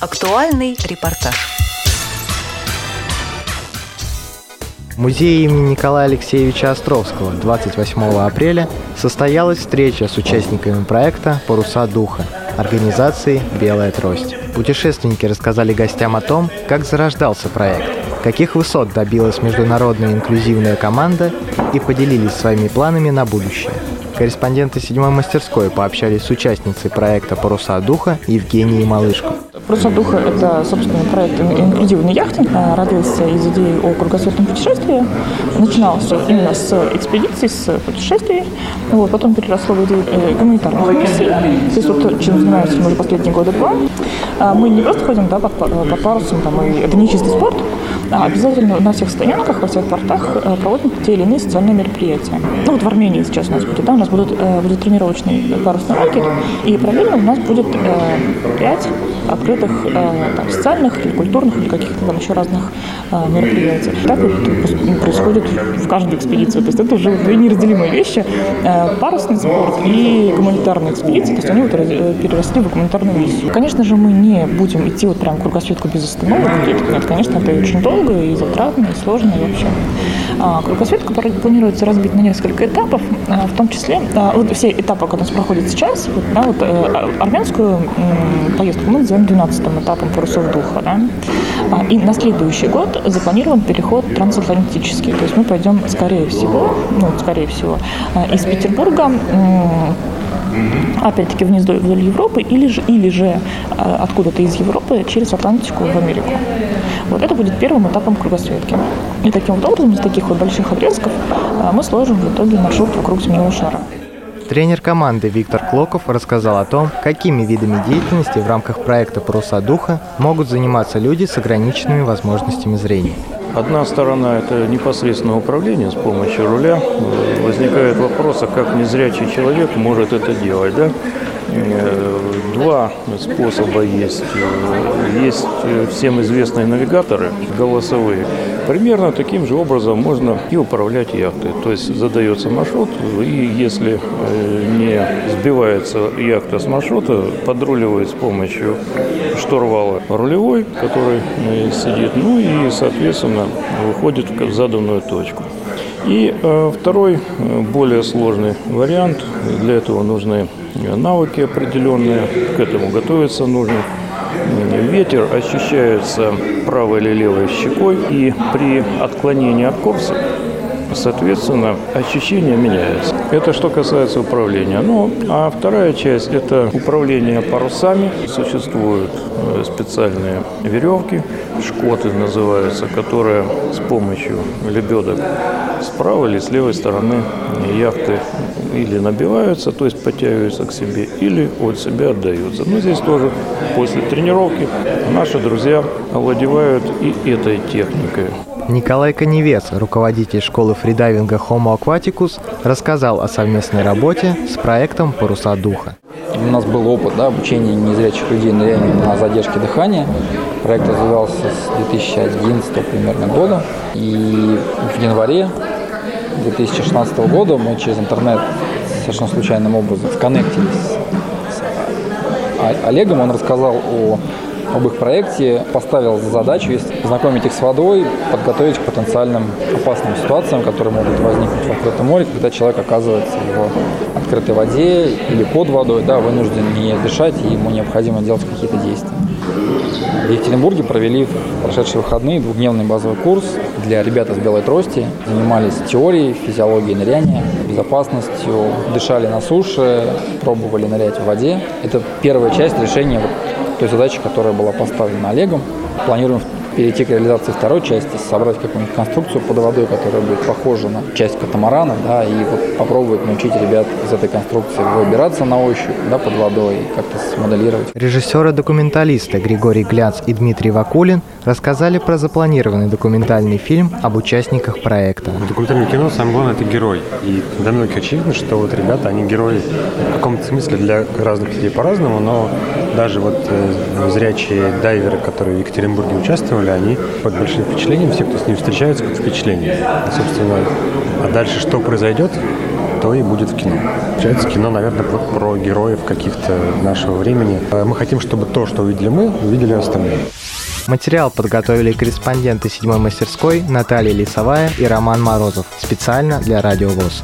Актуальный репортаж. В музее имени Николая Алексеевича Островского 28 апреля состоялась встреча с участниками проекта «Паруса духа» организации «Белая трость». Путешественники рассказали гостям о том, как зарождался проект, каких высот добилась международная инклюзивная команда и поделились своими планами на будущее. Корреспонденты седьмой мастерской пообщались с участницей проекта «Паруса духа» Евгенией Малышко. «Паруса духа» — это, собственно, проект инклюзивный яхтинг. Родился из идеи о кругосветном путешествии. Начинался именно с экспедиций, с путешествий. Вот, потом переросло в идею э, гуманитарных миссий. То есть вот чем занимаемся мы уже последние годы два. А мы не просто ходим да, под, под парусом, там, и это не чистый спорт, а обязательно на всех стоянках, во всех портах э, проводим те или иные социальные мероприятия. Ну вот в Армении сейчас у нас будет, да, у нас будут, э, будет тренировочный парусный лагерь, и параллельно у нас будет пять открытых там, социальных или культурных или каких-то там еще разных мероприятий. Так вот происходит в каждой экспедиции. То есть это уже две неразделимые вещи. Парусный спорт и гуманитарная экспедиция, то есть они вот переросли в гуманитарную миссию. Конечно же, мы не будем идти вот прям кругосветку без остановок. Нет, конечно, это очень долго долго и затратно, и сложно, и вообще. А, кругосветка планируется разбить на несколько этапов, а, в том числе а, вот все этапы, которые у нас проходят сейчас, вот, да, вот, э, армянскую поездку мы называем 12-м этапом парусов духа. Да? И на следующий год запланирован переход трансатлантический. То есть мы пойдем, скорее всего, ну, скорее всего, из Петербурга опять-таки вниз вдоль Европы, или же, или же откуда-то из Европы через Атлантику в Америку. Вот это будет первым этапом кругосветки. И таким вот образом, из таких вот больших отрезков а, мы сложим в итоге маршрут вокруг земного шара. Тренер команды Виктор Клоков рассказал о том, какими видами деятельности в рамках проекта «Паруса духа» могут заниматься люди с ограниченными возможностями зрения. Одна сторона – это непосредственное управление с помощью руля. Возникает вопрос, а как незрячий человек может это делать, да? Э, два способа есть. Есть всем известные навигаторы голосовые. Примерно таким же образом можно и управлять яхтой. То есть задается маршрут, и если э, не сбивается яхта с маршрута, подруливает с помощью штурвала рулевой, который э, сидит, ну и, соответственно, выходит в заданную точку. И э, второй, э, более сложный вариант, для этого нужны навыки определенные, к этому готовиться нужно. Ветер ощущается правой или левой щекой, и при отклонении от курса Соответственно, ощущения меняются. Это что касается управления. Ну, а вторая часть – это управление парусами. Существуют э, специальные веревки, шкоты называются, которые с помощью лебедок с правой или с левой стороны яхты или набиваются, то есть подтягиваются к себе, или от себя отдаются. Но здесь тоже после тренировки наши друзья овладевают и этой техникой. Николай Коневец, руководитель школы фридайвинга Homo Aquaticus, рассказал о совместной работе с проектом «Паруса духа». У нас был опыт да, обучения незрячих людей нырянию на задержке дыхания. Проект развивался с 2011 примерно года. И в январе 2016 года мы через интернет совершенно случайным образом сконнектились с Олегом. Он рассказал о об их проекте, поставил задачу познакомить их с водой, подготовить к потенциальным опасным ситуациям, которые могут возникнуть в открытом море, когда человек оказывается в открытой воде или под водой, да, вынужден не дышать, и ему необходимо делать какие-то действия. В Екатеринбурге провели в прошедшие выходные двухдневный базовый курс для ребят из белой трости. Занимались теорией, физиологией ныряния, безопасностью, дышали на суше, пробовали нырять в воде. Это первая часть решения той задачи, которая была поставлена Олегом. Планируем перейти к реализации второй части, собрать какую-нибудь конструкцию под водой, которая будет похожа на часть катамарана, да, и вот попробовать научить ребят из этой конструкции выбираться на ощупь, да, под водой, и как-то смоделировать. Режиссеры-документалисты Григорий Гляц и Дмитрий Вакулин рассказали про запланированный документальный фильм об участниках проекта. В документальном кино самое главное – это герой. И для многих очевидно, что вот ребята, они герои в каком-то смысле для разных людей по-разному, но даже вот э, зрячие дайверы, которые в Екатеринбурге участвовали, деле, они под большим впечатлением, все, кто с ним встречается, под впечатлением. И, собственно, а дальше что произойдет, то и будет в кино. Получается кино, наверное, про, про героев каких-то нашего времени. Э, мы хотим, чтобы то, что увидели мы, увидели остальные. Материал подготовили корреспонденты седьмой мастерской Наталья Лисовая и Роман Морозов специально для Радио ВОЗ.